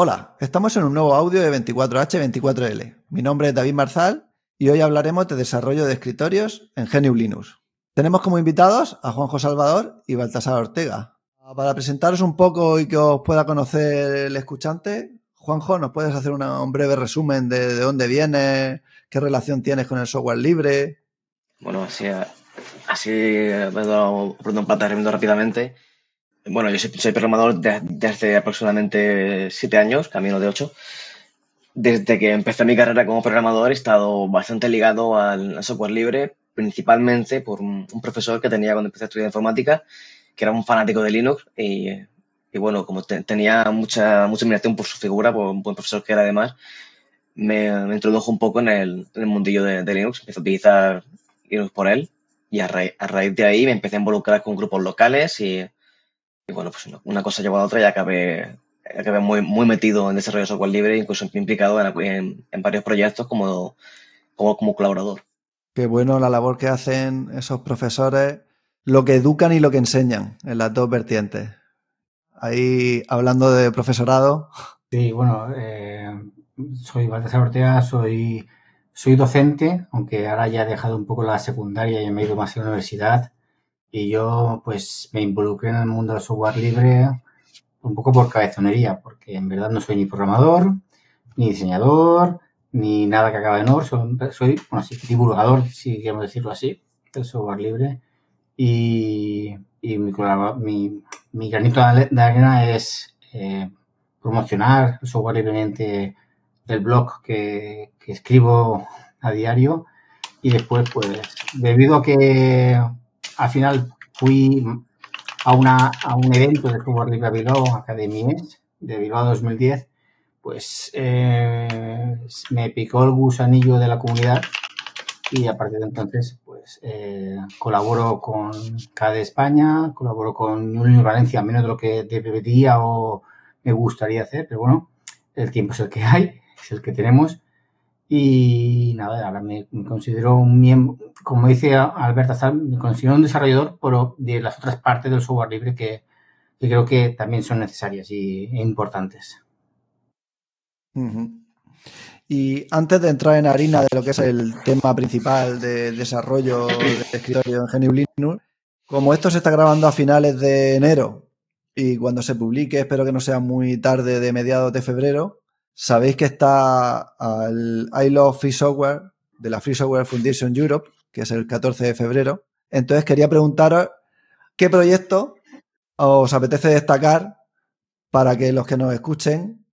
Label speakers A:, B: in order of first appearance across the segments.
A: Hola, estamos en un nuevo audio de 24H24L. Mi nombre es David Marzal y hoy hablaremos de desarrollo de escritorios en GNU Linux. Tenemos como invitados a Juanjo Salvador y Baltasar Ortega. Para presentaros un poco y que os pueda conocer el escuchante, Juanjo, ¿nos puedes hacer un breve resumen de, de dónde vienes, qué relación tienes con el software libre?
B: Bueno, así, así me he dado un planteamiento rápidamente. Bueno, yo soy, programador desde aproximadamente siete años, camino de ocho. Desde que empecé mi carrera como programador he estado bastante ligado al, software libre, principalmente por un, profesor que tenía cuando empecé a estudiar informática, que era un fanático de Linux y, bueno, como tenía mucha, mucha admiración por su figura, por un buen profesor que era además, me, introdujo un poco en el, mundillo de, Linux, empecé a utilizar Linux por él y a, a raíz de ahí me empecé a involucrar con grupos locales y y bueno, pues una cosa llevó a otra y acabé, acabé muy, muy metido en desarrollo de software libre, incluso implicado en, en, varios proyectos como, como, como colaborador.
A: Qué bueno la labor que hacen esos profesores, lo que educan y lo que enseñan en las dos vertientes. Ahí hablando de profesorado.
C: Sí, bueno, eh, soy Baltasar Ortega, soy, soy docente, aunque ahora ya he dejado un poco la secundaria y me he ido más a la universidad. Y yo pues me involucré en el mundo del software libre un poco por cabezonería, porque en verdad no soy ni programador, ni diseñador, ni nada que acabe en OR, soy, bueno, sí, divulgador, si queremos decirlo así, del software libre. Y, y mi, mi, mi, granito de arena es eh, promocionar el software libremente del blog que, que escribo a diario. Y después, pues, debido a que al final fui a, una, a un evento de Software Libre Bilbao, Academies, de Bilbao 2010, pues eh, me picó el gusanillo de la comunidad y a partir de entonces pues eh, colaboro con CADE España, colaboro con New Valencia, menos de lo que debería o me gustaría hacer, pero bueno, el tiempo es el que hay, es el que tenemos y nada, ahora me, considero un miembro, como dice Alberto me considero un desarrollador, pero de las otras partes del software libre que, creo que también son necesarias y, e importantes.
A: Y antes de entrar en harina de lo que es el tema principal de desarrollo de escritorio en GNU Linux, como esto se está grabando a finales de enero y cuando se publique, espero que no sea muy tarde de mediados de febrero, Sabéis que está el I Love Free Software de la Free Software Foundation Europe, que es el 14 de febrero. Entonces quería preguntaros qué proyecto os apetece destacar para que los que nos escuchen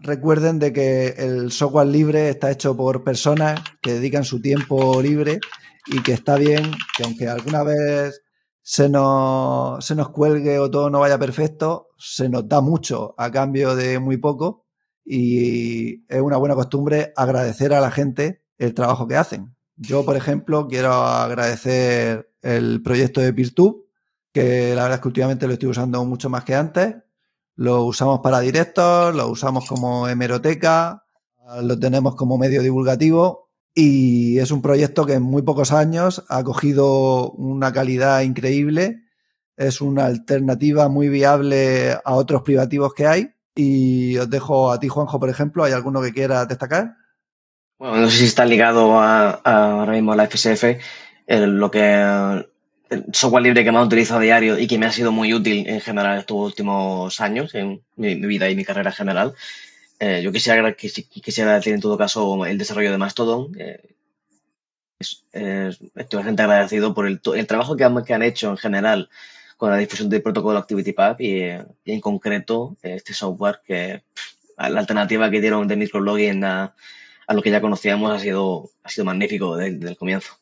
A: recuerden de que el software libre está hecho por personas que dedican su tiempo libre y que está bien que aunque alguna vez se nos, se nos cuelgue o todo no vaya perfecto, se nos da mucho a cambio de muy poco y es una buena costumbre agradecer a la gente el trabajo que hacen. Yo, por ejemplo, quiero agradecer el proyecto de PeerTube, que la verdad es que últimamente lo estoy usando mucho más que antes. Lo usamos para directos, lo usamos como hemeroteca, lo tenemos como medio divulgativo y es un proyecto que en muy pocos años ha cogido una calidad increíble. Es una alternativa muy viable a otros privativos que hay y os dejo a ti, Juanjo, por ejemplo. ¿Hay alguno que quiera destacar?
B: Bueno, no sé si está ligado a, ahora mismo a la FSF, lo que el software libre que más utilizo a diario y que me ha sido muy útil en general estos últimos años, en mi, vida y mi carrera general. Eh, yo quisiera, quisiera decir en todo caso el desarrollo de Mastodon. Eh, estoy bastante agradecido por el, el trabajo que han, que han hecho en general con la difusión del protocolo ActivityPub y, y en concreto este software que la alternativa que dieron de micrologging a, a lo que ya conocíamos ha sido, ha sido magnífico desde, el comienzo.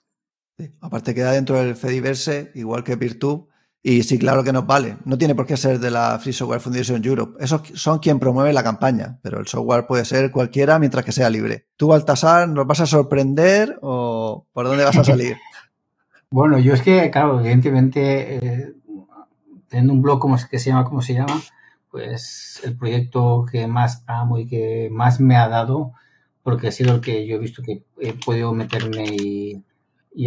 A: aparte queda dentro del Fediverse, igual que Peertube, y sí, claro que nos vale. No tiene por qué ser de la Free Software Foundation Europe. Esos son quien promueve la campaña, pero el software puede ser cualquiera mientras que sea libre. ¿Tú, Baltasar, nos vas a sorprender o por dónde vas a salir?
C: bueno, yo es que, claro, evidentemente eh, teniendo un blog como que se llama como se llama, pues el proyecto que más amo y que más me ha dado, porque ha sido el que yo he visto que he podido meterme y,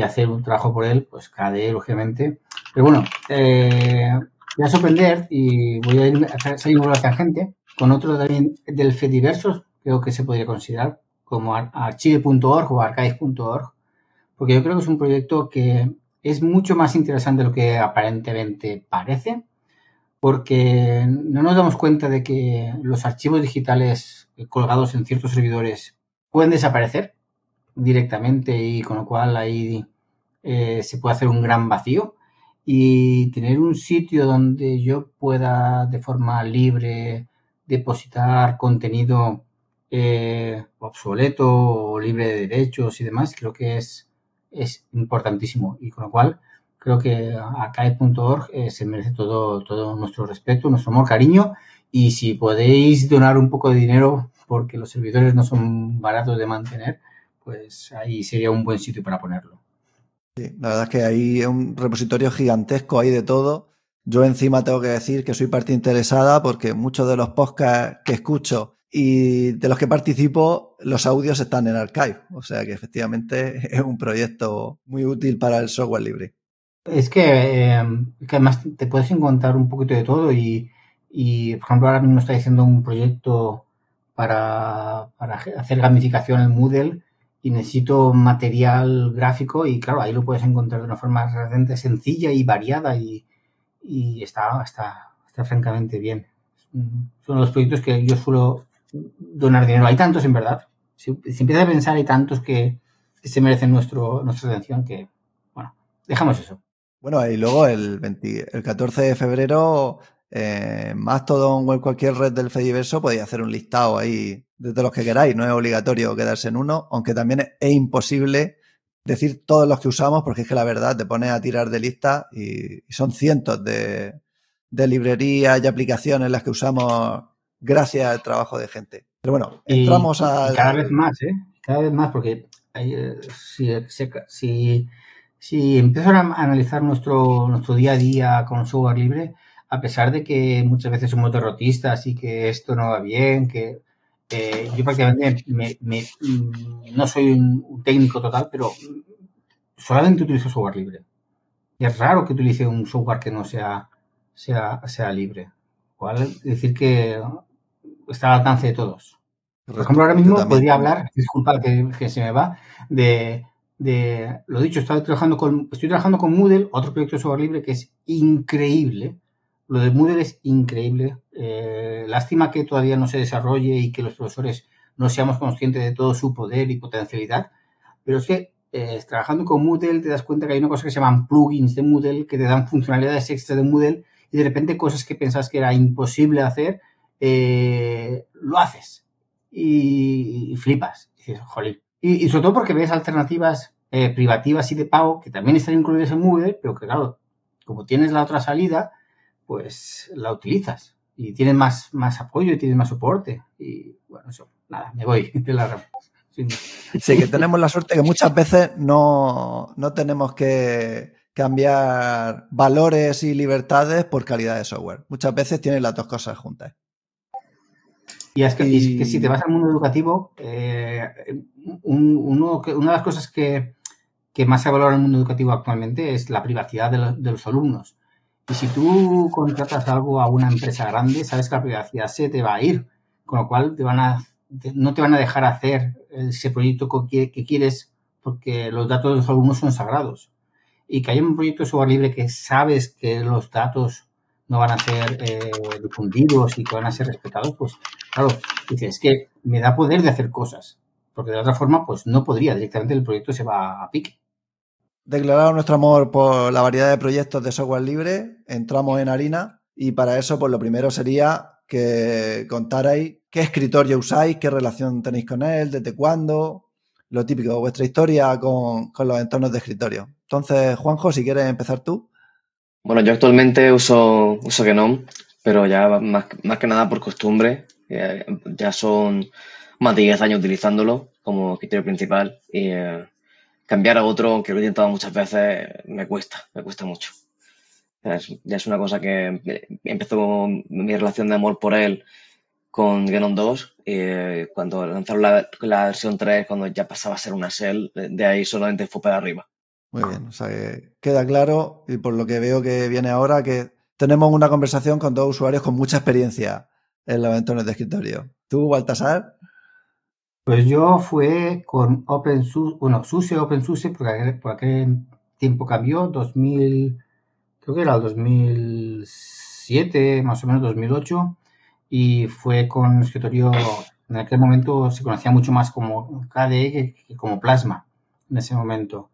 C: hacer un trabajo por él, pues KDE, lógicamente. Pero bueno, eh, voy a sorprender y voy a ir a salir por la tangente. con otro también del Fediverso, creo que se podría considerar como archive.org o archive.org, porque yo creo que es un proyecto que es mucho más interesante de lo que aparentemente parece, porque no nos damos cuenta de que los archivos digitales colgados en ciertos servidores pueden desaparecer directamente y con lo cual ahí eh, se puede hacer un gran vacío. Y tener un sitio donde yo pueda de forma libre depositar contenido eh, obsoleto libre de derechos y demás, creo que es, es importantísimo. Y con lo cual, creo que acae.org eh, se merece todo, todo nuestro respeto, nuestro amor, cariño. Y si podéis donar un poco de dinero, porque los servidores no son baratos de mantener, pues ahí sería un buen sitio para ponerlo.
A: La verdad es que hay un repositorio gigantesco ahí de todo. Yo encima tengo que decir que soy parte interesada porque muchos de los podcasts que escucho y de los que participo, los audios están en Archive. O sea que efectivamente es un proyecto muy útil para el software libre.
C: Es que, eh, que además te puedes encontrar un poquito de todo y, y, por ejemplo, ahora mismo estoy haciendo un proyecto para, para hacer gamificación en Moodle y necesito material gráfico y claro, ahí lo puedes encontrar de una forma realmente sencilla y variada y, y está, está, está francamente bien. Son los proyectos que yo suelo donar dinero. Hay tantos, en verdad. Si, empiezas a pensar, hay tantos que, se merecen nuestro, nuestra atención que, bueno, dejamos eso.
A: Bueno, y luego el, 20, el 14 de febrero, eh, Mastodon o en cualquier red del Fediverso podéis hacer un listado ahí de los que queráis. No es obligatorio quedarse en uno, aunque también es, es imposible decir todos los que usamos, porque es que la verdad te pones a tirar de lista y, y son cientos de, de librerías y aplicaciones las que usamos gracias al trabajo de gente. Pero bueno, entramos a...
C: Cada vez más, ¿eh? Cada vez más, porque eh, si, si, si empiezo a analizar nuestro, nuestro día a día con software libre, a pesar de que muchas veces somos derrotistas y que esto no va bien, que eh, yo prácticamente me, me, mm, no soy un, técnico total, pero solamente utilizo software libre. Y es raro que utilice un software que no sea, sea, sea libre. Cual decir que está al alcance de todos. Por ejemplo, ahora mismo podría hablar, disculpa que, que, se me va, de, de, lo dicho, estoy trabajando con, estoy trabajando con Moodle, otro proyecto de software libre que es increíble. Lo de Moodle es increíble. Eh, lástima que todavía no se desarrolle y que los profesores no seamos conscientes de todo su poder y potencialidad. Pero es que eh, trabajando con Moodle te das cuenta que hay una cosa que se llaman plugins de Moodle que te dan funcionalidades extra de Moodle y de repente cosas que pensás que era imposible hacer eh, lo haces y, flipas. Y sobre todo porque ves alternativas eh, privativas y de pago que también están incluidas en Moodle, pero que claro, como tienes la otra salida, pues la utilizas y tienes más, más apoyo y tienes más soporte. Y bueno, eso, nada, me voy de la
A: Sí, que tenemos la suerte que muchas veces no, no tenemos que cambiar valores y libertades por calidad de software. Muchas veces tienes las dos cosas juntas.
C: Y es que, y... que, si te vas al mundo educativo, eh, un, uno, una de las cosas que, que, más se valora en el mundo educativo actualmente es la privacidad de, lo, de, los alumnos. Y si tú contratas algo a una empresa grande, sabes que la privacidad se te va a ir, con lo cual te van a, no te van a dejar hacer ese proyecto que, que quieres porque los datos de los alumnos son sagrados. Y que haya un proyecto de software libre que sabes que los datos no van a ser eh, difundidos y que van a ser respetados, pues claro, dices, es que me da poder de hacer cosas, porque de otra forma, pues no podría, directamente el proyecto se va a pique.
A: Declarado nuestro amor por la variedad de proyectos de software libre, entramos en harina y para eso, pues lo primero sería que contarais qué escritorio usáis, qué relación tenéis con él, desde cuándo, lo típico, vuestra historia con, con los entornos de escritorio. Entonces, Juanjo, si quieres empezar tú.
B: Bueno, yo actualmente uso, uso Genome, pero ya más, más que nada por costumbre. Eh, ya son más de 10 años utilizándolo como criterio principal y eh, cambiar a otro, aunque lo he intentado muchas veces, me cuesta, me cuesta mucho. Es, ya es una cosa que empezó mi relación de amor por él con Genome 2 y eh, cuando lanzaron la, la, versión 3, cuando ya pasaba a ser una shell, de ahí solamente fue para arriba.
A: Muy bien, o sea que queda claro y por lo que veo que viene ahora que tenemos una conversación con dos usuarios con mucha experiencia en los entornos de escritorio. ¿Tú, Baltasar?
C: Pues yo fue con OpenSUSE, bueno, SUSE, OpenSUSE, porque por aquel tiempo cambió, 2000, creo que era el 2007, más o menos 2008, y fue con escritorio, en aquel momento se conocía mucho más como KDE que como Plasma, en ese momento.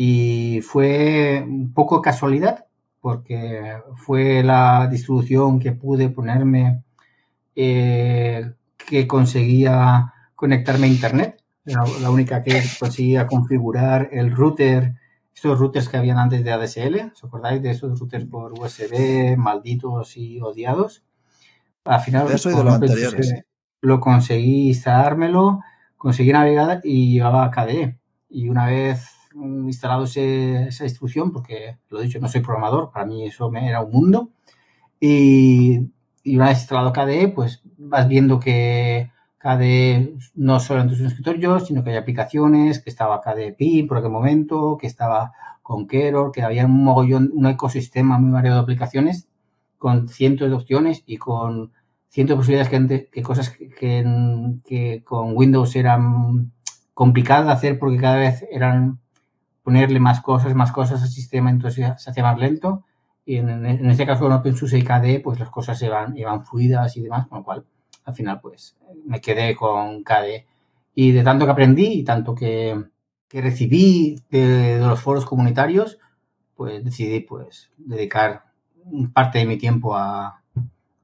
C: Y fue un poco casualidad, porque fue la distribución que pude ponerme eh, que conseguía conectarme a internet. La única que conseguía configurar el router, estos routers que habían antes de ADSL. ¿Os acordáis de esos routers por USB, malditos y odiados? Al final,
A: de los anteriores.
C: Lo conseguí instalármelo, conseguí navegar y llevaba KDE. Y una vez instalado esa instrucción, porque lo he dicho, no soy programador, para mí eso me era un mundo. Y, y una vez instalado KDE, pues vas viendo que KDE no solo en tus escritorios, sino que hay aplicaciones, que estaba KDE PIN por aquel momento, que estaba con Keror, que había un mogollón, un ecosistema muy variado de aplicaciones con cientos de opciones y con cientos de posibilidades que, que cosas que, que, con Windows eran complicadas de hacer porque cada vez eran ponerle más cosas, más cosas al sistema, entonces se hacía más lento. Y en, en este caso con OpenSUSE y KDE, pues las cosas se van, iban fluidas y demás, con lo cual al final pues me quedé con KDE. Y de tanto que aprendí y tanto que, que recibí de, los foros comunitarios, pues decidí pues dedicar parte de mi tiempo a,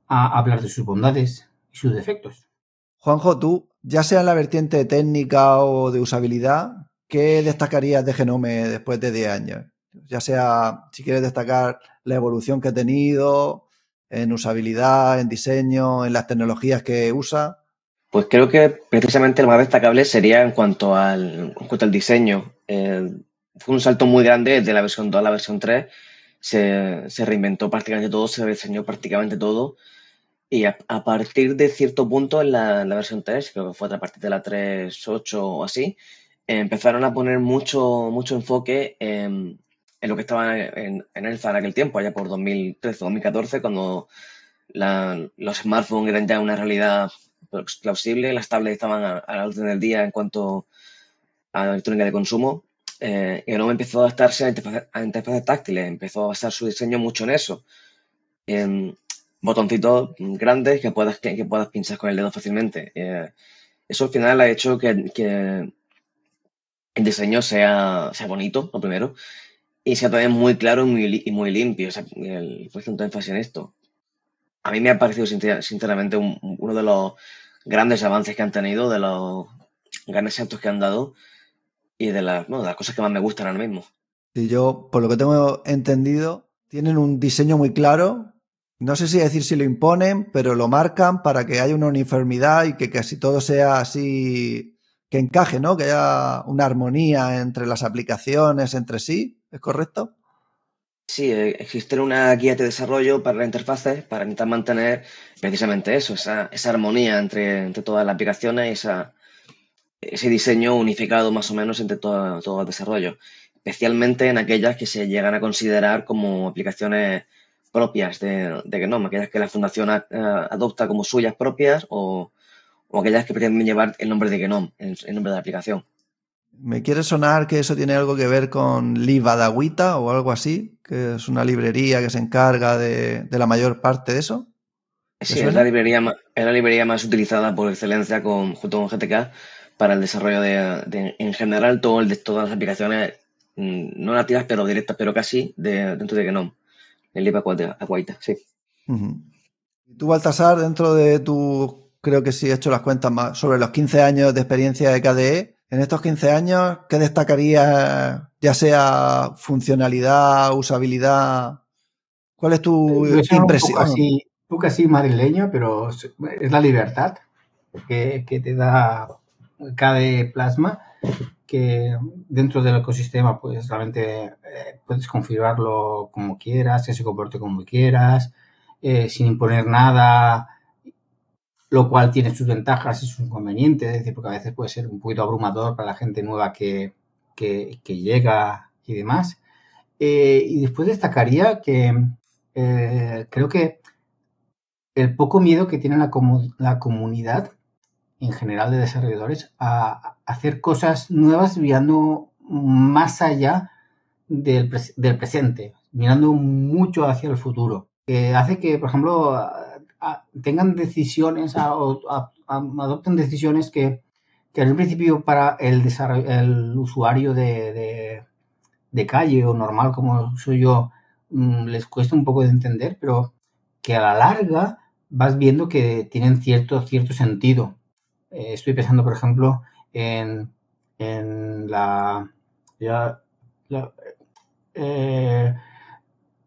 C: a hablar de sus bondades y sus defectos.
A: Juanjo, tú, ya sea en la vertiente técnica o de usabilidad, ¿qué destacarías de Genome después de 10 años? Ya sea, si quieres destacar la evolución que ha tenido en usabilidad, en diseño, en las tecnologías que usa.
B: Pues creo que precisamente lo más destacable sería en cuanto al, en cuanto al diseño. Eh, fue un salto muy grande de la versión 2 a la versión 3. Se, se reinventó prácticamente todo, se diseñó prácticamente todo. Y a, partir de cierto punto en la, la, versión 3, creo que fue a partir de la 3.8 o así, empezaron a poner mucho, mucho enfoque en, en lo que estaba en, en Elsa en aquel tiempo, allá por 2013-2014, cuando los smartphones eran ya una realidad plausible, las tablets estaban a, la orden del día en cuanto a electrónica de consumo. Eh, y me empezó a adaptarse a interfaces, táctiles, empezó a basar su diseño mucho en eso. En botoncitos grandes que puedas, que, puedas pinchar con el dedo fácilmente. Eh, eso al final ha hecho que, que el diseño sea, sea bonito, lo primero, y sea también muy claro y muy, y muy limpio. O sea, el, puesto tanto énfasis en esto. A mí me ha parecido sinceramente uno de los grandes avances que han tenido, de los grandes saltos que han dado y de las, de las cosas que más me gustan ahora mismo.
A: Y yo, por lo que tengo entendido, tienen un diseño muy claro. No sé si decir si lo imponen, pero lo marcan para que haya una uniformidad y que casi todo sea así, que encaje, ¿no? Que haya una armonía entre las aplicaciones, entre sí. ¿Es correcto?
B: Sí, eh, existe una guía de desarrollo para la interfaces para intentar mantener precisamente eso, esa, armonía entre, entre, todas las aplicaciones y esa, ese diseño unificado más o menos entre todo, todo el desarrollo, especialmente en aquellas que se llegan a considerar como aplicaciones propias de, de Gnome, aquellas que la fundación adopta como suyas propias o, o, aquellas que pretenden llevar el nombre de Gnome, el nombre de la aplicación.
A: Me quiere sonar que eso tiene algo que ver con Livadagüita o algo así, que es una librería que se encarga de, la mayor parte de eso.
B: Sí, es la, librería, es la librería más utilizada por excelencia con, junto con GTK para el desarrollo de, en general, todo el de todas las aplicaciones, mm, no nativas, pero directas, pero casi, de, dentro de Gnome. El Livadagüita, sí.
A: ¿Y tú, Baltasar, dentro de tu, creo que sí he hecho las cuentas más, sobre los 15 años de experiencia de KDE, en estos 15 años, ¿qué destacaría, ya sea funcionalidad, usabilidad? ¿Cuál es tu impresión?
C: Un poco, así, madrileño, pero es la libertad que, te da cada plasma, que dentro del ecosistema pues realmente eh, puedes configurarlo como quieras, que se comporte como quieras, eh, sin imponer nada, lo cual tiene sus ventajas y sus inconvenientes, es decir, porque a veces puede ser un poquito abrumador para la gente nueva que, llega y demás. Eh, y después destacaría que eh, creo que el poco miedo que tiene la, la comunidad en general de desarrolladores a, hacer cosas nuevas mirando más allá del, presente, mirando mucho hacia el futuro. Que hace que, por ejemplo, tengan decisiones, adopten decisiones que, que en principio para el, el usuario de, calle o normal como soy yo mm, les cuesta un poco de entender, pero que a la larga vas viendo que tienen cierto, cierto sentido. Eh, estoy pensando, por ejemplo, en, la, eh,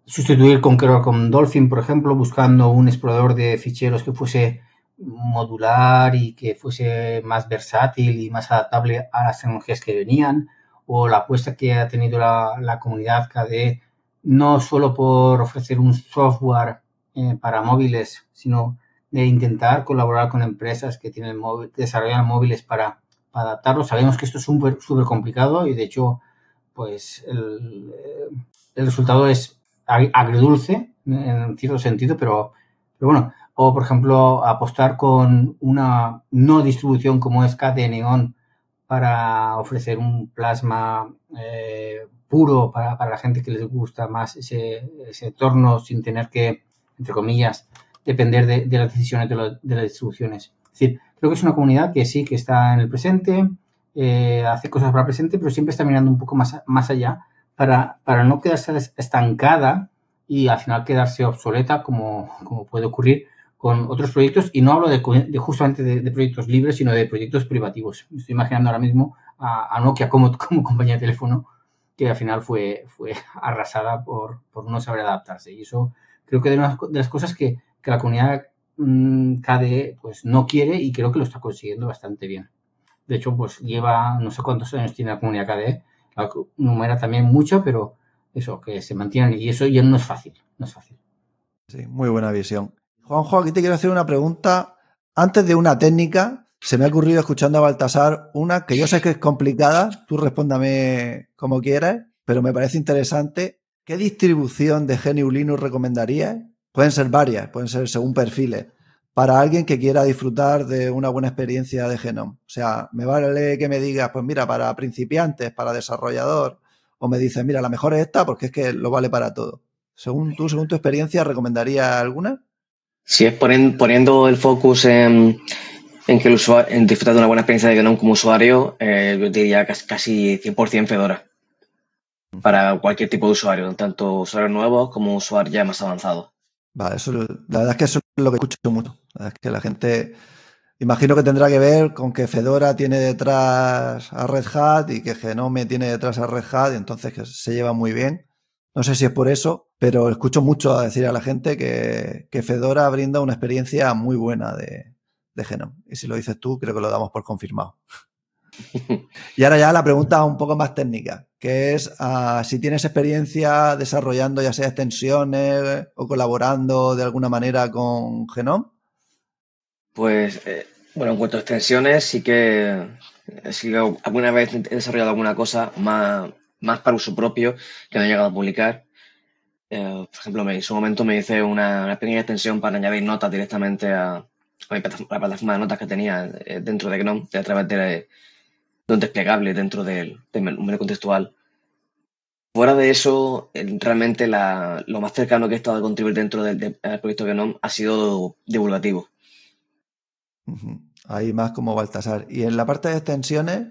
C: sustituir Conqueror con Dolphin, por ejemplo, buscando un explorador de ficheros que fuese modular y que fuese más versátil y más adaptable a las tecnologías que venían, o la apuesta que ha tenido la, comunidad KDE, no solo por ofrecer un software eh, para móviles, sino de intentar colaborar con empresas que tienen desarrollan móviles para, adaptarlos. Sabemos que esto es súper complicado y de hecho, pues el, el resultado es agridulce en cierto sentido, pero, pero bueno, o por ejemplo apostar con una no distribución como es KDE Neon para ofrecer un plasma eh, puro para, para, la gente que les gusta más ese, ese entorno sin tener que, entre comillas, depender de, las decisiones de, las distribuciones. Es decir, creo que es una comunidad que sí, que está en el presente, eh, hace cosas para el presente, pero siempre está mirando un poco más, más allá para, para no quedarse estancada y al final quedarse obsoleta como, como puede ocurrir con otros proyectos. Y no hablo de, justamente de, proyectos libres, sino de proyectos privativos. Me estoy imaginando ahora mismo a, Nokia como, como compañía de teléfono que al final fue, fue arrasada por, por no saber adaptarse. Y eso creo que de, una de las cosas que, que la comunidad mm, KDE pues no quiere y creo que lo está consiguiendo bastante bien. De hecho, pues lleva no sé cuántos años tiene la comunidad KDE, numera también mucho, pero eso, que se mantienen y eso ya no es fácil, no es fácil.
A: Sí, muy buena visión. Juanjo, aquí te quiero hacer una pregunta. Antes de una técnica, se me ha ocurrido escuchando a Baltasar una que yo sé que es complicada, tú respóndame como quieras, pero me parece interesante. ¿Qué distribución de GNU Linux recomendarías Pueden ser varias, pueden ser según perfiles. Para alguien que quiera disfrutar de una buena experiencia de Genome. O sea, me vale que me digas, pues mira, para principiantes, para desarrollador, o me dices, mira, la mejor es esta porque es que lo vale para todo. Según tú, según tu experiencia, ¿recomendarías alguna?
B: Si es poniendo el focus en, que el usuario, en disfrutar de una buena experiencia de Genome como usuario, eh, yo diría casi 100% Fedora. Para cualquier tipo de usuario, tanto usuarios nuevos como usuarios ya más avanzados.
A: Vale, eso, la verdad es que eso es lo que escucho mucho. La verdad es que la gente, imagino que tendrá que ver con que Fedora tiene detrás a Red Hat y que Genome tiene detrás a Red Hat, y entonces que se lleva muy bien. No sé si es por eso, pero escucho mucho a decir a la gente que, que Fedora brinda una experiencia muy buena de, de Genome. Y si lo dices tú, creo que lo damos por confirmado. Y ahora ya la pregunta un poco más técnica, que es uh, si tienes experiencia desarrollando ya sea extensiones o colaborando de alguna manera con Genome.
B: Pues, eh, bueno, en cuanto a extensiones, sí que, sí alguna vez he desarrollado alguna cosa más, para uso propio que no he llegado a publicar. Eh, por ejemplo, en su momento me hice una, pequeña extensión para añadir notas directamente a, a, la plataforma de notas que tenía eh, dentro de GNOME a través de, desplegable dentro del, menú contextual. Fuera de eso, realmente lo más cercano que he estado a contribuir dentro del, proyecto Genome ha sido divulgativo.
A: Ahí más como Baltasar. Y en la parte de extensiones,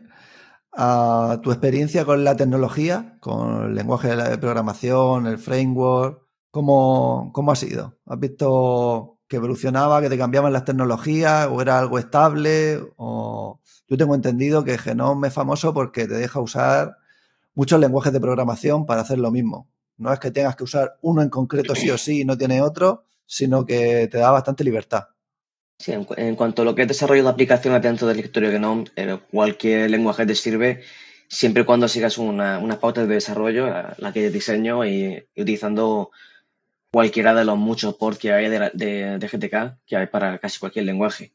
A: tu experiencia con la tecnología, con el lenguaje de programación, el framework, ¿cómo, ¿cómo, ha sido? ¿Has visto que evolucionaba, que te cambiaban las tecnologías o era algo estable? O yo tengo entendido que Genome es famoso porque te deja usar muchos lenguajes de programación para hacer lo mismo. No es que tengas que usar uno en concreto sí o sí y no tiene otro, sino que te da bastante libertad.
B: Sí, en, cuanto a lo que es desarrollo de aplicaciones dentro del escritorio Genome, eh, cualquier lenguaje te sirve siempre y cuando sigas unas una pautas de desarrollo, la, que es diseño y, utilizando cualquiera de los muchos ports que hay de, de, GTK que hay para casi cualquier lenguaje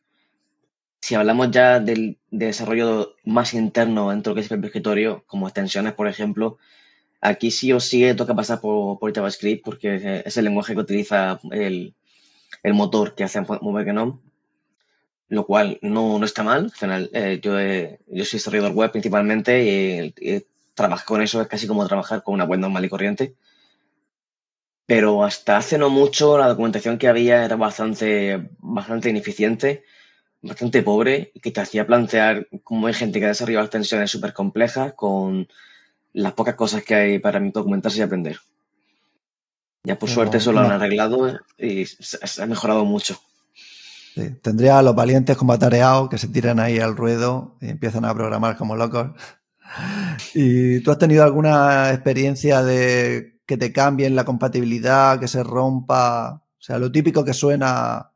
B: si hablamos ya del desarrollo más interno dentro de lo que es el escritorio, como extensiones, por ejemplo, aquí sí o sí toca pasar por, JavaScript porque es el lenguaje que utiliza el, motor que hace Move Genome, lo cual no, no está mal. Al final, eh, yo, yo soy desarrollador web principalmente y, y trabajar con eso es casi como trabajar con una web normal y corriente. Pero hasta hace no mucho la documentación que había era bastante, bastante ineficiente, bastante pobre y que te hacía plantear cómo hay gente que desarrolla extensiones súper complejas con las pocas cosas que hay para documentarse y aprender. Ya por suerte eso lo han arreglado y se ha mejorado mucho.
A: tendría a los valientes como atareados que se tiran ahí al ruedo y empiezan a programar como locos. ¿Y tú has tenido alguna experiencia de que te cambien la compatibilidad, que se rompa? O sea, lo típico que suena.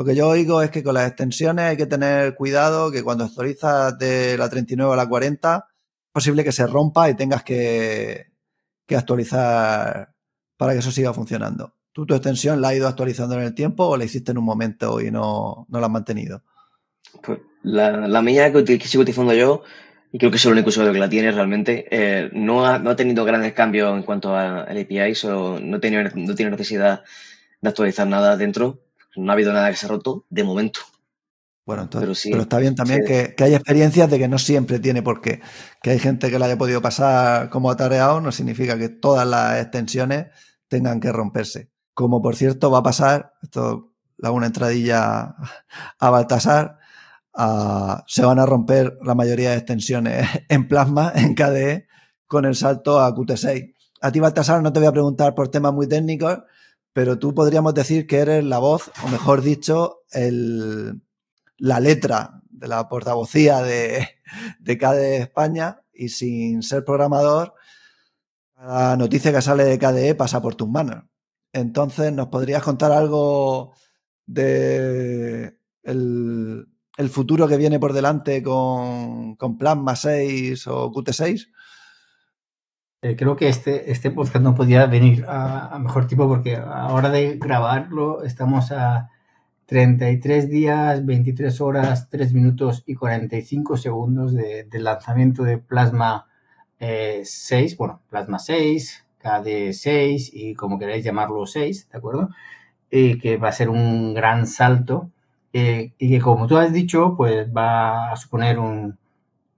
A: Lo que yo oigo es que con las extensiones hay que tener cuidado, que cuando actualizas de la 39 a la 40, es posible que se rompa y tengas que, que actualizar para que eso siga funcionando. ¿Tú tu extensión la has ido actualizando en el tiempo o la hiciste en un momento y no, no la has mantenido?
B: Pues la, la mía que, sigo utilizando yo y creo que es el único usuario que la tiene realmente, eh, no, ha, no, ha, tenido grandes cambios en cuanto al API, o no, tiene, no tiene necesidad de actualizar nada dentro. No ha habido nada que se ha roto de momento.
A: Bueno, entonces, pero, sí, pero está bien también sí. que, que, hay experiencias de que no siempre tiene por qué. Que hay gente que la haya podido pasar como atareado, no significa que todas las extensiones tengan que romperse. Como por cierto va a pasar, esto la una entradilla a Baltasar, se van a romper la mayoría de extensiones en plasma, en KDE, con el salto a Qt6. A ti, Baltasar, no te voy a preguntar por temas muy técnicos, pero tú podríamos decir que eres la voz, o mejor dicho, el, la letra de la portavocía de, de KDE España y sin ser programador, la noticia que sale de KDE pasa por tus manos. Entonces, ¿nos podrías contar algo de el, el futuro que viene por delante con, con Plasma 6 o Qt6?
C: Eh, creo que este, este podcast no podía venir a, a, mejor tipo porque a hora de grabarlo estamos a 33 días, 23 horas, 3 minutos y 45 segundos del de lanzamiento de Plasma eh, 6, bueno, Plasma 6, KD6 y como queráis llamarlo 6, ¿de acuerdo? Y que va a ser un gran salto eh, y que como tú has dicho, pues va a suponer un,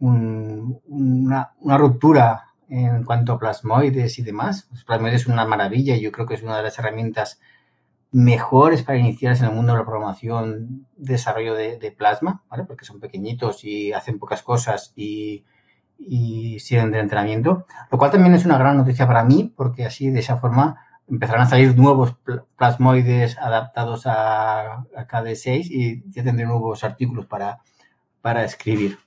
C: un, una, una, ruptura en cuanto a plasmoides y demás. Plasmoides son una maravilla y yo creo que es una de las herramientas mejores para iniciarse en el mundo de la programación, desarrollo de, de plasma, ¿vale? Porque son pequeñitos y hacen pocas cosas y, y sirven de entrenamiento, lo cual también es una gran noticia para mí, porque así de esa forma empezarán a salir nuevos plasmoides adaptados a, a KD6 y ya tendré nuevos artículos para, para escribir.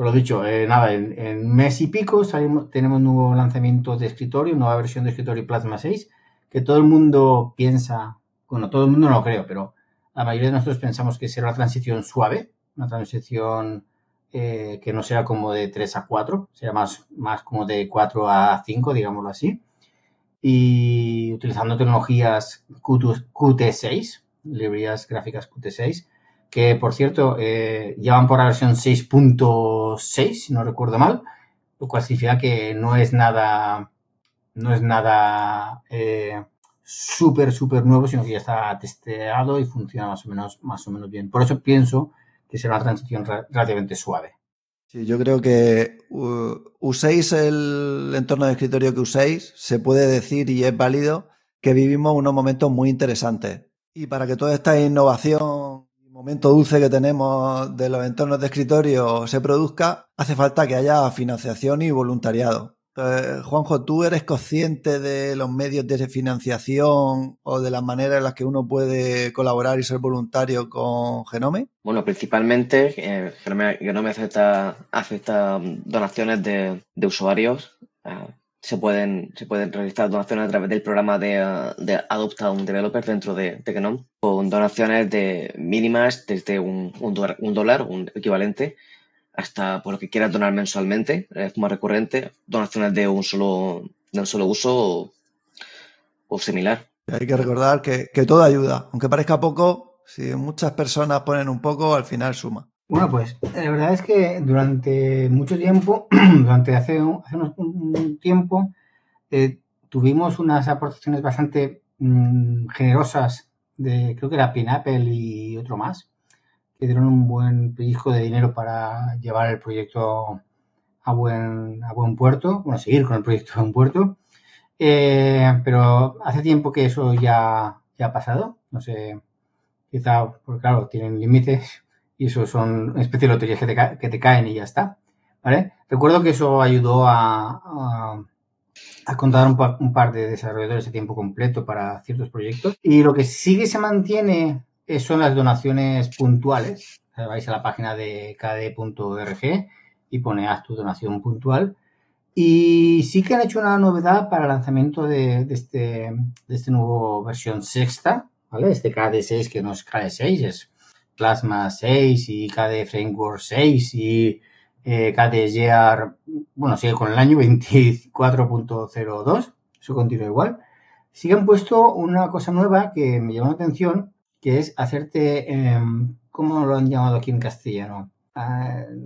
C: Por lo dicho, eh, nada, en, mes y pico salimos, tenemos nuevo lanzamiento de escritorio, nueva versión de escritorio Plasma 6, que todo el mundo piensa, bueno, todo el mundo no lo creo, pero la mayoría de nosotros pensamos que será una transición suave, una transición eh, que no sea como de 3 a 4, sea más, más como de 4 a 5, digámoslo así. Y utilizando tecnologías Qt6, librerías gráficas Qt6, que por cierto eh, llevan por la versión 6.6, si no recuerdo mal, lo cual significa que no es nada, no es nada eh, súper, súper nuevo, sino que ya está testeado y funciona más o menos, más o menos bien. Por eso pienso que será una transición relativamente suave.
A: Sí, yo creo que uséis el entorno de escritorio que uséis, se puede decir y es válido que vivimos unos momentos muy interesantes. Y para que toda esta innovación momento dulce que tenemos de los entornos de escritorio se produzca, hace falta que haya financiación y voluntariado. Juanjo, ¿tú eres consciente de los medios de financiación o de las maneras en las que uno puede colaborar y ser voluntario con Genome?
B: Bueno, principalmente eh, Genome, Genome, acepta, acepta donaciones de, de usuarios. Eh, se, pueden, se pueden realizar donaciones a través del programa de, de Adopta un Developer dentro de, de, con donaciones de mínimas desde un, un, dólar, un equivalente, hasta por lo que quieras donar mensualmente, es más recurrente, donaciones de un solo, de un solo uso o, o similar.
A: Hay que recordar que, que, todo ayuda, aunque parezca poco, si muchas personas ponen un poco, al final suma.
C: Bueno, pues la verdad es que durante mucho tiempo, durante hace, un, hace un tiempo, eh, tuvimos unas aportaciones bastante mmm, generosas de, creo que era Pineapple y otro más, que dieron un buen pellizco de dinero para llevar el proyecto a buen, a buen puerto, bueno, seguir con el proyecto a buen puerto. Eh, pero hace tiempo que eso ya, ya ha pasado, no sé, quizá, porque claro, tienen límites y eso son una especie de loterías que te, que te caen y ya está. ¿Vale? Recuerdo que eso ayudó a, a, contar un par, de desarrolladores de tiempo completo para ciertos proyectos. Y lo que sigue se mantiene son las donaciones puntuales. Vais a la página de kd.org y pone haz tu donación puntual. Y sí que han hecho una novedad para el lanzamiento de, de este, de este nuevo versión sexta, ¿vale? Este KD6 que no es KD6, es Plasma 6 y KD Framework 6 y eh, KDGR, bueno, sigue con el año 24.02, eso continúa igual. Sí han puesto una cosa nueva que me llamó la atención, que es hacerte, eh, ¿cómo lo han llamado aquí en castellano? Uh,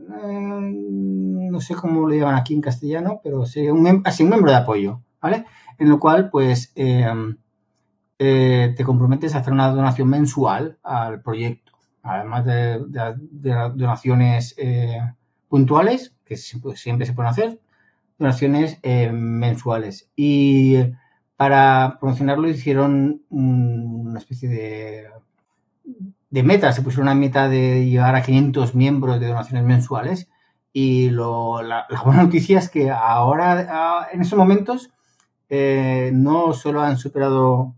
C: no sé cómo lo llaman aquí en castellano, pero sería un, así, un miembro de apoyo, ¿vale? En lo cual, pues, eh, eh, te comprometes a hacer una donación mensual al proyecto, además de, donaciones eh, puntuales, que siempre se pueden hacer, donaciones eh, mensuales. Y para promocionarlo hicieron una especie de, de meta, se pusieron una meta de llegar a 500 miembros de donaciones mensuales. Y lo, la, la, buena noticia es que ahora, en esos momentos, eh, no solo han superado,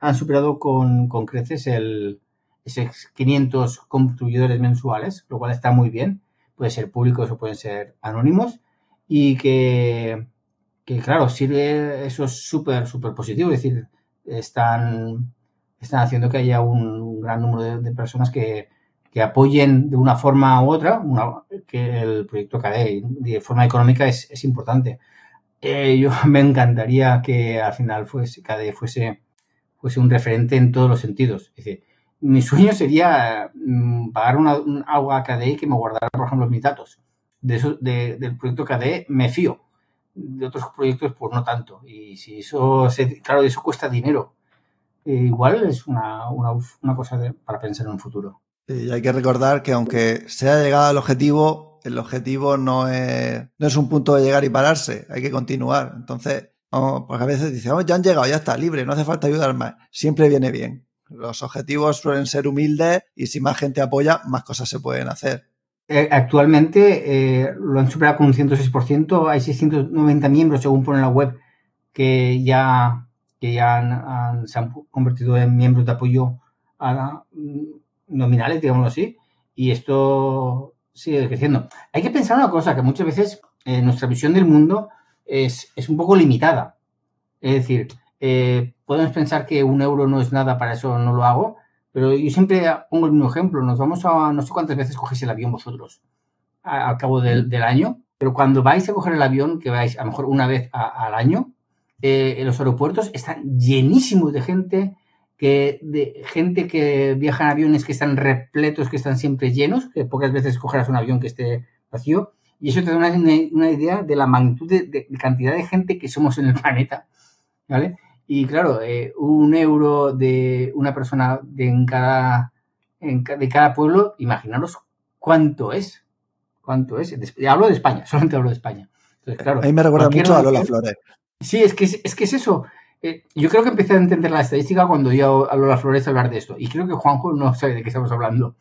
C: han superado con, con creces el, esos 500 contribuidores mensuales, lo cual está muy bien, puede ser públicos o pueden ser anónimos, y que, que claro, sirve, eso es súper, súper positivo, es decir, están, están haciendo que haya un gran número de, de personas que, que, apoyen de una forma u otra una, que el proyecto KDE, de forma económica es, es importante. Eh, yo me encantaría que al final fuese, KDE fuese, fuese un referente en todos los sentidos. Es decir, mi sueño sería mmm, pagar una, un, algo a KDE que me guardara, por ejemplo, mis datos. De eso, de, del proyecto KDE me fío. De otros proyectos, pues no tanto. Y si eso, se, claro, eso cuesta dinero. Eh, igual es una, una, cosa de, para pensar en un futuro.
A: Y hay que recordar que aunque se haya llegado al objetivo, el objetivo no es, no es un punto de llegar y pararse, hay que continuar. Entonces, porque a veces dice, oh, ya han llegado, ya está libre, no hace falta ayudar más. Siempre viene bien. Los objetivos suelen ser humildes y si más gente apoya, más cosas se pueden hacer.
C: Eh, actualmente eh, lo han superado con un 106%, hay 690 miembros según pone la web que ya, que ya han, se han convertido en miembros de apoyo a, nominales, digámoslo así, y esto sigue creciendo. Hay que pensar una cosa, que muchas veces eh, nuestra visión del mundo es, es, un poco limitada. Es decir, eh, podemos pensar que un euro no es nada, para eso no lo hago, pero yo siempre pongo el mismo ejemplo. Nos vamos a, no sé cuántas veces cogéis el avión vosotros al cabo del, del, año, pero cuando vais a coger el avión, que vais a lo mejor una vez a, al año, eh, en los aeropuertos están llenísimos de gente, que de gente que viaja en aviones que están repletos, que están siempre llenos, que pocas veces cogerás un avión que esté vacío, y eso te da una, una idea de la magnitud de, de, cantidad de gente que somos en el planeta, ¿vale? Y claro, eh, un euro de una persona de, en cada, en, de cada pueblo, imaginaros cuánto es, cuánto es. Hablo de España, solamente hablo de España.
A: Entonces, claro, a mí me recuerda mucho a Lola Flores.
C: Sí, es que es, es que es eso. Eh, yo creo que empecé a entender la estadística cuando yo a Lola Flores a hablar de esto. Y creo que Juanjo no sabe de qué estamos hablando.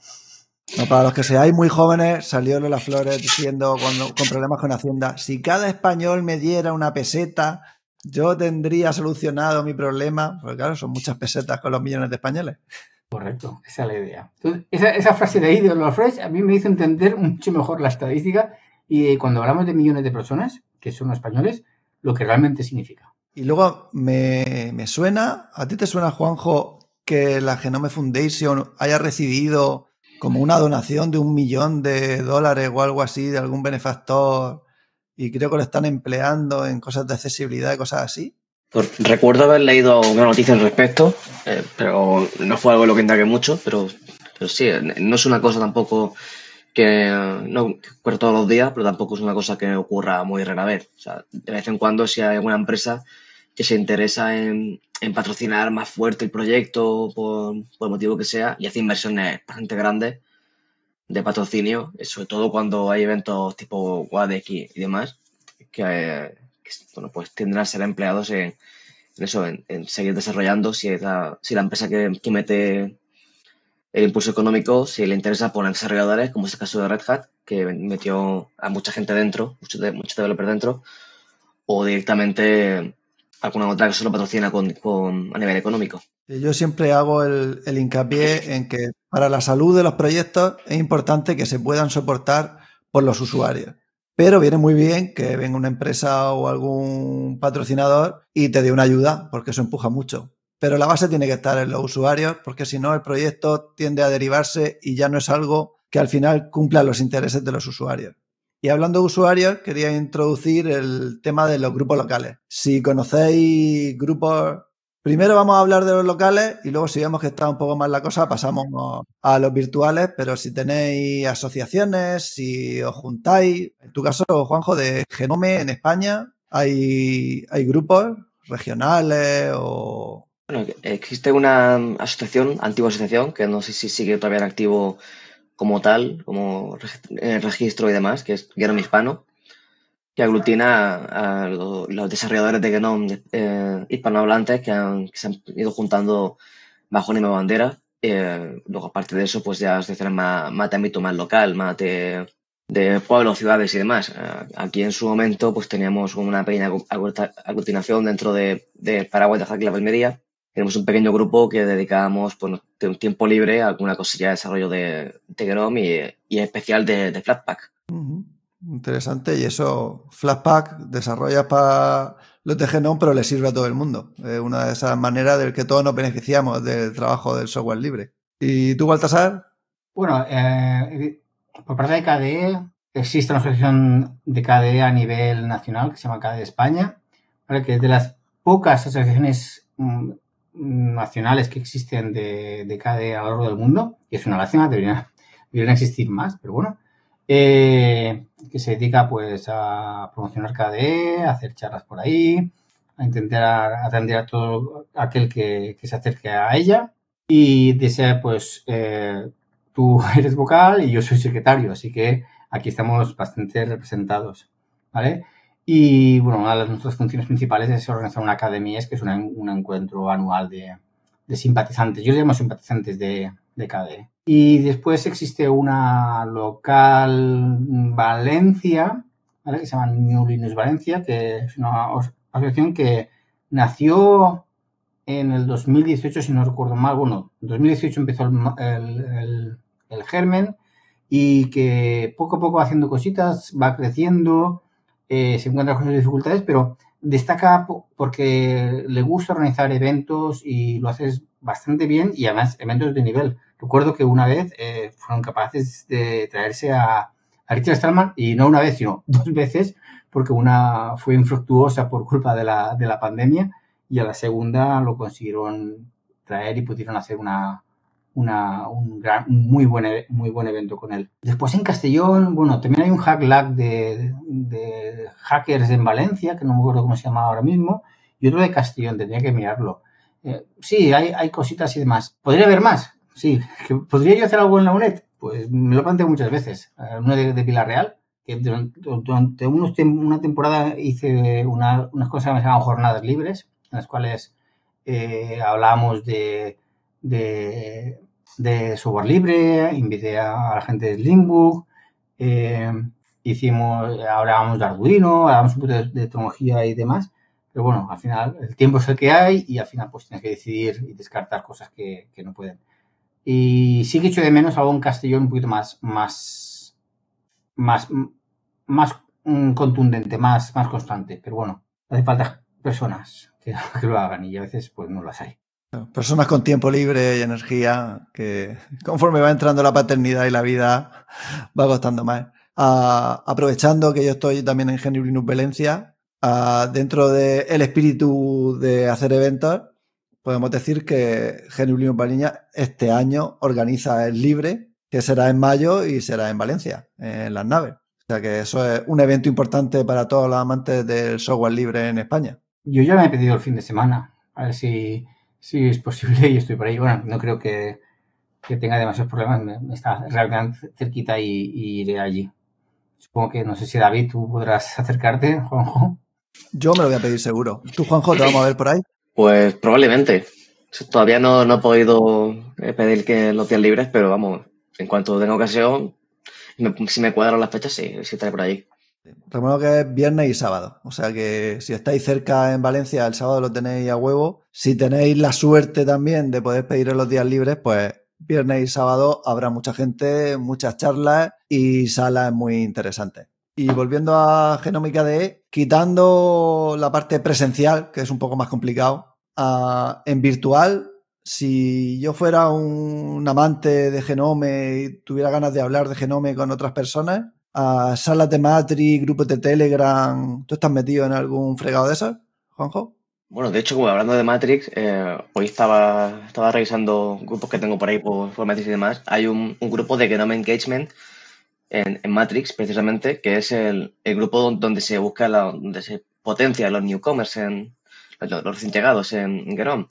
A: No, para los que seáis muy jóvenes, salió Lola Flores diciendo cuando, con problemas con Hacienda, si cada español me diera una peseta, yo tendría solucionado mi problema. Porque claro, son muchas pesetas con los millones de españoles.
C: Correcto, esa es la idea. Entonces, esa, esa frase de ahí de Flores a mí me hizo entender mucho mejor la estadística y cuando hablamos de millones de personas, que son españoles, lo que realmente significa.
A: Y luego me, me, suena, ¿a ti te suena, Juanjo, que la Genome Foundation haya recibido como una donación de un millón de dólares o algo así de algún benefactor y creo que lo están empleando en cosas de accesibilidad y cosas así?
B: Pues recuerdo haber leído una noticia al respecto, eh, pero no fue algo en lo que indagué mucho, pero, pero sí, no es una cosa tampoco que no ocurre todos los días, pero tampoco es una cosa que ocurra muy rara vez. O sea, de vez en cuando si hay alguna empresa que se interesa en, patrocinar más fuerte el proyecto por, por el motivo que sea y hace inversiones bastante grandes de patrocinio, sobre todo cuando hay eventos tipo WADEC y, demás, que, bueno, pues tienden a ser empleados en, eso, en, seguir desarrollando si la, si la empresa que, que, mete el impulso económico, si le interesa poner desarrolladores, como es el caso de Red Hat, que metió a mucha gente dentro, muchos, de, muchos developers dentro, o directamente alguna otra que solo patrocina con, con, a nivel económico.
A: Yo siempre hago el, el, hincapié en que para la salud de los proyectos es importante que se puedan soportar por los usuarios. Pero viene muy bien que venga una empresa o algún patrocinador y te dé una ayuda, porque eso empuja mucho. Pero la base tiene que estar en los usuarios, porque si no, el proyecto tiende a derivarse y ya no es algo que al final cumpla los intereses de los usuarios. Y hablando de usuarios, quería introducir el tema de los grupos locales. Si conocéis grupos, primero vamos a hablar de los locales y luego si vemos que está un poco más la cosa, pasamos a los virtuales, pero si tenéis asociaciones, si os juntáis, en tu caso, Juanjo, de Genome en España, hay, hay grupos regionales o...
B: Bueno, existe una asociación, antigua asociación, que no sé si sigue todavía activo como tal, como eh, registro y demás, que es Genome Hispano, que aglutina a, los desarrolladores de Genome eh, hispanohablantes que, se han ido juntando bajo una misma bandera. Eh, luego, aparte de eso, pues ya asociaciones más, más de ámbito más local, más de, de pueblos, ciudades y demás. aquí en su momento, pues teníamos una pequeña aglutinación dentro de, de Paraguay de Jaque la Palmería, tenemos un pequeño grupo que dedicamos pues, un tiempo libre a alguna cosilla de desarrollo de, de Genome y, y especial de, de Flatpak.
A: Interesante. Y eso, Flatpak desarrolla para los de Genome, pero le sirve a todo el mundo. Es una de esas maneras de que todos nos beneficiamos del trabajo del software libre. ¿Y tú, Baltasar?
C: Bueno, eh, por parte de KDE, existe una asociación de KDE a nivel nacional que se llama KDE España, que es de las pocas asociaciones mm, nacionales que existen de, de a lo largo del mundo, y es una lástima, deberían, deberían existir más, pero bueno, eh, que se dedica pues a promocionar KDE, a hacer charlas por ahí, a intentar atender a todo aquel que, que se acerque a ella y desea pues eh, tú eres vocal y yo soy secretario, así que aquí estamos bastante representados, ¿vale? Y bueno, una de nuestras funciones principales es organizar una academia, que es un encuentro anual de, simpatizantes. Yo le llamo simpatizantes de, de KDE. Y después existe una local Valencia, ¿vale? que se llama New Linux Valencia, que es una asociación que nació en el 2018, si no recuerdo mal. Bueno, en 2018 empezó el, el germen y que poco a poco haciendo cositas va creciendo eh, se encuentra con dificultades, pero destaca porque le gusta organizar eventos y lo hace bastante bien y además eventos de nivel. Recuerdo que una vez eh, fueron capaces de traerse a, Richard Stallman y no una vez, sino dos veces, porque una fue infructuosa por culpa de la, de la pandemia y a la segunda lo consiguieron traer y pudieron hacer una, un, gran, muy, buen, e, muy buen evento con él. Después en Castellón, bueno, también hay un hack lag de, hackers en Valencia, que no me acuerdo cómo se llama ahora mismo, y otro de Castellón, tendría que mirarlo. Eh, sí, hay, hay cositas y demás. ¿Podría haber más? Sí. ¿Podría yo hacer algo en la UNED? Pues me lo planteo muchas veces. Eh, uno de, de Pilar Real, que durante, una temporada hice unas cosas que se llaman jornadas libres, en las cuales eh, hablábamos de de, de software libre, invité a, la gente de Slimbook, eh, hicimos, hablábamos de Arduino, hablábamos un poco de, tecnología y demás, pero bueno, al final el tiempo es el que hay y al final pues tienes que decidir y descartar cosas que, que no pueden. Y sí que echo de menos algo en Castellón un poquito más, más, más, más contundente, más, más constante, pero bueno, hace falta personas que, que lo hagan y a veces pues no las hay.
A: Personas con tiempo libre y energía que conforme va entrando la paternidad y la vida va costando más. Ah, aprovechando que yo estoy también en Linux Valencia, ah, dentro del espíritu de hacer eventos, podemos decir que Genio Linux Valencia este año organiza el Libre, que será en mayo y será en Valencia, en las naves. O sea que eso es un evento importante para todos los amantes del software libre en España.
C: yo ya me he pedido el fin de semana. A ver si, si es posible y estoy por ahí. Bueno, no creo que, que tenga demasiados problemas. Me, está realmente cerquita y, y, iré allí. Supongo que, no sé si David, tú podrás acercarte, Juanjo.
A: Yo me lo voy a pedir seguro. ¿Tú, Juanjo, te vamos a ver por ahí?
B: Pues probablemente. Todavía no, no he podido eh, pedir que los días libres, pero vamos, en cuanto tenga ocasión, si me cuadran las fechas, sí, sí estaré por allí.
A: Recuerdo que es viernes y sábado. O sea que si estáis cerca en Valencia, el sábado lo tenéis a huevo. Si tenéis la suerte también de poder pedir los días libres, pues viernes y sábado habrá mucha gente, muchas charlas y salas muy interesantes. Y volviendo a Genómica DE, quitando la parte presencial, que es un poco más complicado, en virtual, si yo fuera un amante de Genome y tuviera ganas de hablar de Genome con otras personas, a salas de Matrix, grupos de Telegram, ¿tú estás metido en algún fregado de esos, Juanjo?
B: Bueno, de hecho, hablando de Matrix, eh, hoy estaba, estaba revisando grupos que tengo por ahí por, Matrix y demás. Hay un, grupo de Genome Engagement en, Matrix, precisamente, que es el, grupo donde se busca, la, donde se potencia los newcomers, en, los, recién llegados en, Genome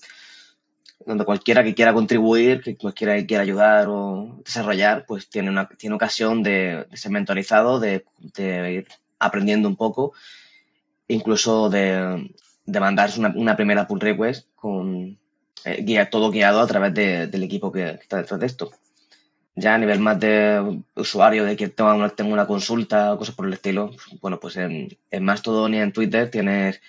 B: donde cualquiera que quiera contribuir, que cualquiera que quiera ayudar o desarrollar, pues tiene, una, tiene ocasión de, ser mentorizado, de, ir aprendiendo un poco, incluso de, de mandarse una, primera pull request con eh, guía, todo guiado a través del equipo que, está detrás de esto. Ya a nivel más de usuario, de que tengo una, tengo una consulta o cosas por el estilo, bueno, pues en, en Mastodon y en Twitter tienes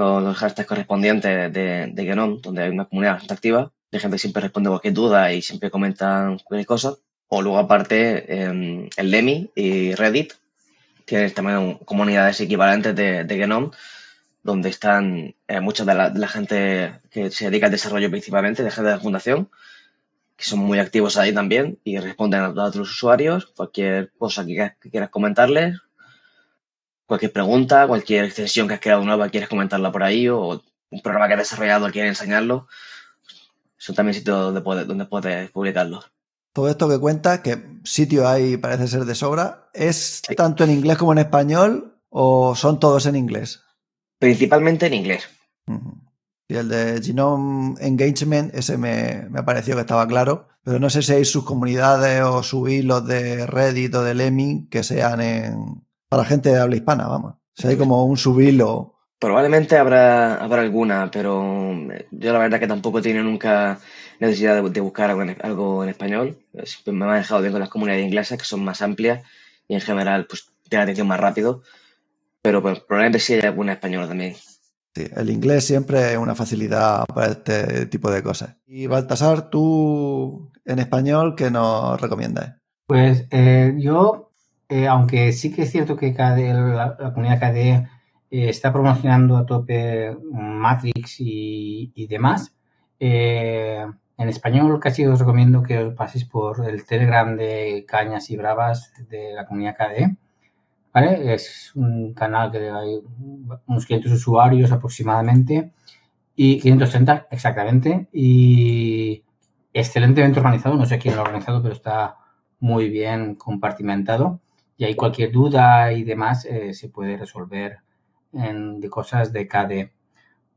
B: los, hashtags correspondientes de, de Genome, donde hay una comunidad bastante activa, de gente que siempre responde cualquier duda y siempre comentan cualquier cosa. O luego aparte em, el Demi y Reddit, tienes también comunidades equivalentes de, de Genome, donde están eh, mucha de la, gente que se dedica al desarrollo principalmente, de gente de la fundación, que son muy activos ahí también y responden a, a otros usuarios, cualquier cosa que, que quieras comentarles, cualquier pregunta, cualquier extensión que has creado nueva, quieres comentarla por ahí, o un programa que has desarrollado, quieres enseñarlo, son también sitios donde puedes, donde puedes publicarlo.
A: Todo esto que cuentas, que sitio hay parece ser de sobra, ¿es tanto en inglés como en español o son todos en inglés?
B: Principalmente en inglés.
A: Y el de Genome Engagement, ese me, me, pareció que estaba claro, pero no sé si hay sus comunidades o subir los de Reddit o de Lemmy que sean en, para gente de habla hispana, vamos. Si hay como un subilo.
B: Probablemente habrá, habrá alguna, pero yo la verdad que tampoco he tenido nunca necesidad de, buscar algo en, español. Me he dejado bien con las comunidades inglesas, que son más amplias y en general pues tienen atención más rápido. Pero pues, probablemente sí hay alguna española también.
A: Sí, el inglés siempre es una facilidad para este tipo de cosas. Y Baltasar, tú en español, ¿qué nos recomiendas?
C: Pues eh, yo eh, aunque sí que es cierto que la, comunidad KDE eh, está promocionando a tope Matrix y, demás, eh, en español casi os recomiendo que os paséis por el Telegram de Cañas y Bravas de la comunidad KDE. Es un canal que hay unos 500 usuarios aproximadamente y 530 exactamente y excelentemente organizado. No sé quién lo ha organizado, pero está muy bien compartimentado y ahí cualquier duda y demás eh, se puede resolver de cosas de KDE.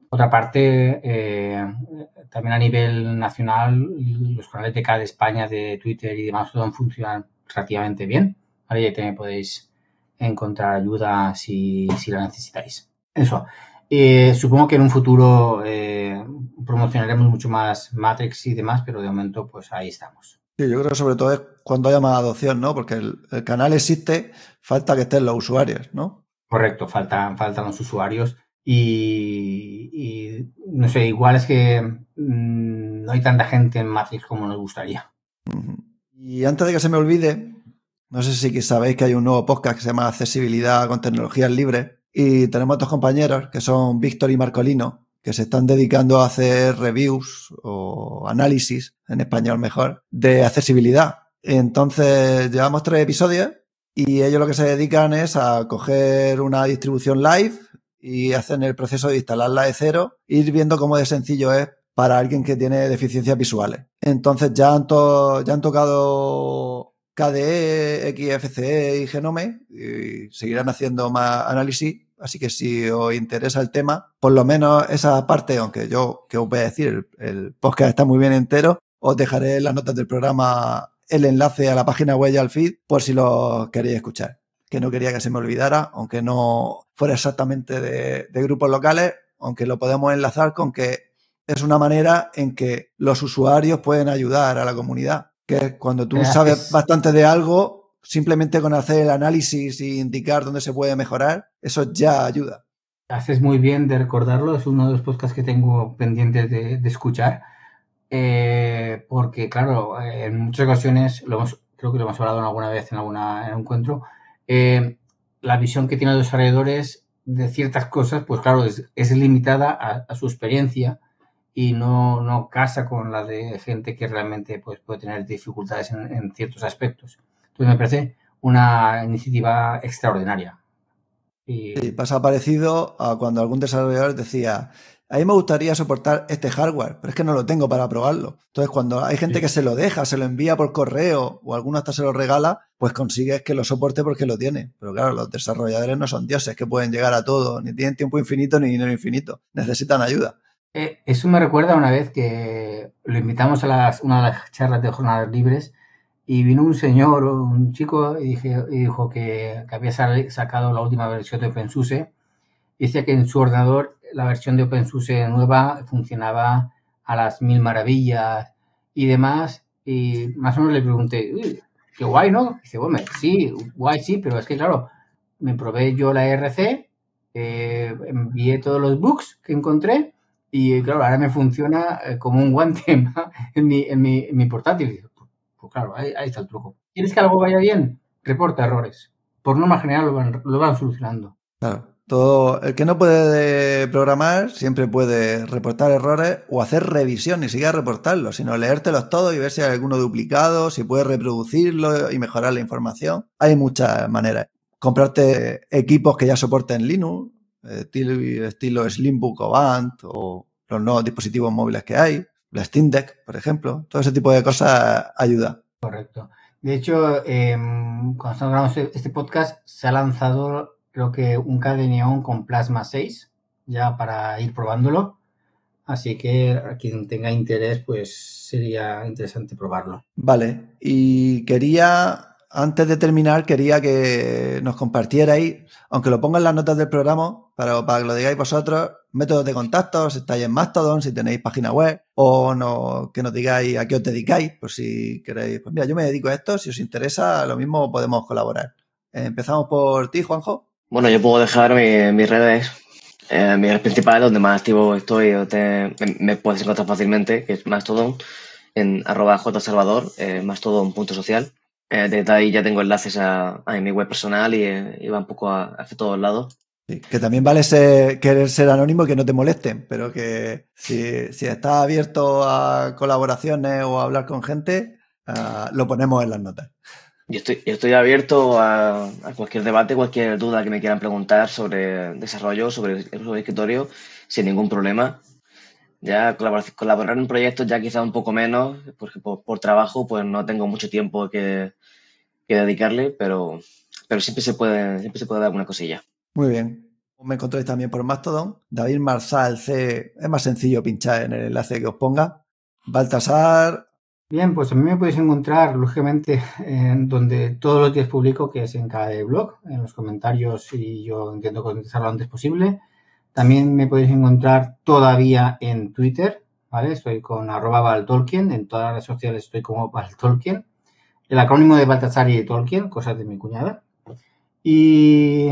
C: Otra parte, eh, también a nivel nacional, los canales de KDE España, de Twitter y demás, todo funcionan relativamente bien. Ahí también podéis encontrar ayuda si, si la necesitáis. Eso. Eh, supongo que en un futuro promocionaremos mucho más Matrix y demás, pero de momento, pues ahí estamos.
A: Sí, yo creo que sobre todo es cuando haya más adopción, ¿no? Porque el, canal existe, falta que estén los usuarios, ¿no?
C: Correcto, faltan, faltan los usuarios y, no sé, igual es que mm, no hay tanta gente en Matrix como nos gustaría.
A: Y antes de que se me olvide, no sé si sabéis que hay un nuevo podcast que se llama Accesibilidad con Tecnologías Libres y tenemos dos compañeros que son Víctor y Marcolino que se están dedicando a hacer reviews o análisis, en español mejor, de accesibilidad. Entonces, llevamos tres episodios y ellos lo que se dedican es a coger una distribución live y hacen el proceso de instalarla de cero, ir viendo cómo de sencillo es para alguien que tiene deficiencias visuales. Entonces ya han, ya han tocado KDE, XFCE y Genome y seguirán haciendo más análisis Así que si os interesa el tema, por lo menos esa parte, aunque yo, que os voy a decir, el, el podcast está muy bien entero, os dejaré en las notas del programa el enlace a la página web y al feed por si lo queréis escuchar. Que no quería que se me olvidara, aunque no fuera exactamente de, de grupos locales, aunque lo podemos enlazar con que es una manera en que los usuarios pueden ayudar a la comunidad. Que cuando tú sabes bastante de algo, simplemente con hacer el análisis e indicar dónde se puede mejorar, eso ya ayuda.
C: Haces muy bien de recordarlo, es uno de los podcasts que tengo pendientes de, de escuchar, eh, porque claro, en muchas ocasiones, lo hemos, creo que lo hemos hablado alguna vez en, alguna, en encuentro, eh, la visión que tienen los desarrolladores de ciertas cosas, pues claro, es, es limitada a, a, su experiencia y no, no casa con la de gente que realmente pues, puede tener dificultades en, en ciertos aspectos. Entonces me parece una iniciativa extraordinaria.
A: Y... Sí, pasa parecido a cuando algún desarrollador decía, a mí me gustaría soportar este hardware, pero es que no lo tengo para probarlo. Entonces, cuando hay gente sí. que se lo deja, se lo envía por correo o alguno hasta se lo regala, pues consigues que lo soporte porque lo tiene. Pero claro, los desarrolladores no son dioses que pueden llegar a todo, ni tienen tiempo infinito ni dinero infinito. Necesitan ayuda.
C: Eh, eso me recuerda una vez que lo invitamos a las, una de las charlas de jornadas libres y vino un señor, un chico, y, dije, y dijo que, que, había sacado la última versión de OpenSUSE. Decía que en su ordenador la versión de OpenSUSE nueva funcionaba a las mil maravillas y demás. Y más o menos le pregunté, qué guay, ¿no? Y dice, bueno, sí, guay, sí, pero es que claro, me probé yo la RC, eh, envié todos los bugs que encontré y claro, ahora me funciona eh, como un guante en mi, en mi, en mi portátil. Claro, ahí, está el truco. ¿Quieres que algo vaya bien? Reporta errores. Por norma general lo van, solucionando.
A: Claro. Todo, el que no puede programar siempre puede reportar errores o hacer revisión, ni siquiera reportarlos, sino leértelos todos y ver si hay alguno duplicado, si puedes reproducirlo y mejorar la información. Hay muchas maneras. Comprarte equipos que ya soporten Linux, estilo, estilo Slimbook o Band o los nuevos dispositivos móviles que hay, la Steam Deck, por ejemplo. Todo ese tipo de cosas ayuda.
C: Correcto. De hecho, eh, cuando estamos grabando este podcast, se ha lanzado creo que un Cadeneon con Plasma 6, ya para ir probándolo. Así que a quien tenga interés, pues sería interesante probarlo.
A: Vale, y quería, antes de terminar, quería que nos compartierais, aunque lo pongan las notas del programa, para, para que lo digáis vosotros, métodos de contacto, si estáis en Mastodon, si tenéis página web, o no, que nos digáis a qué os dedicáis, por si queréis, pues mira, yo me dedico a esto, si os interesa, lo mismo podemos colaborar. Empezamos por ti, Juanjo.
B: Bueno, yo puedo dejar mi, mis redes, eh, mis redes principales, donde más activo estoy, me, me, puedes encontrar fácilmente, que es Mastodon, en arroba jsalvador, eh, mastodon.social. Eh, desde ahí ya tengo enlaces a, a mi web personal y, y, va un poco a, hacia todos lados.
A: Sí, que también vale ser, querer ser anónimo y que no te molesten, pero que si, si estás abierto a colaboraciones o a hablar con gente, uh, lo ponemos en las notas.
B: Yo estoy, yo estoy abierto a, a, cualquier debate, cualquier duda que me quieran preguntar sobre desarrollo, sobre el uso de escritorio, sin ningún problema. Ya colaborar, colaborar en proyectos ya quizá un poco menos, porque por, por trabajo pues no tengo mucho tiempo que, que, dedicarle, pero, pero siempre, se puede, siempre se puede dar alguna cosilla.
A: Muy bien. Me encontráis también por Mastodon. David Marsal C. Es más sencillo pinchar en el enlace que os ponga. Baltasar,
C: Bien, pues a mí me podéis encontrar, lógicamente, en donde todos los días publico, que es en cada blog, en los comentarios, y yo intento contestar lo antes posible. También me podéis encontrar todavía en Twitter, ¿vale? Estoy con arroba Valtolkien, en todas las redes sociales estoy como Valtolkien. El acrónimo de Baltasar y de Tolkien, cosas de mi cuñada. Y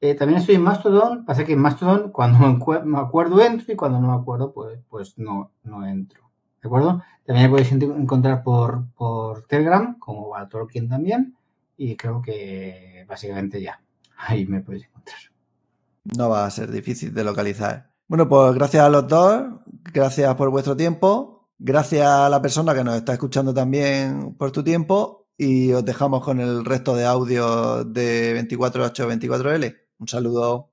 C: eh, también estoy en Mastodon, pasa que en Mastodon cuando me acuerdo entro y cuando no me acuerdo pues, pues no, no entro. ¿De acuerdo? También me podéis encontrar por, por Telegram, como va Tolkien también, y creo que básicamente ya. Ahí me podéis encontrar.
A: No va a ser difícil de localizar. Bueno, pues gracias a los dos, gracias por vuestro tiempo, gracias a la persona que nos está escuchando también por tu tiempo y os dejamos con el resto de audio de 24824L. Un saludo.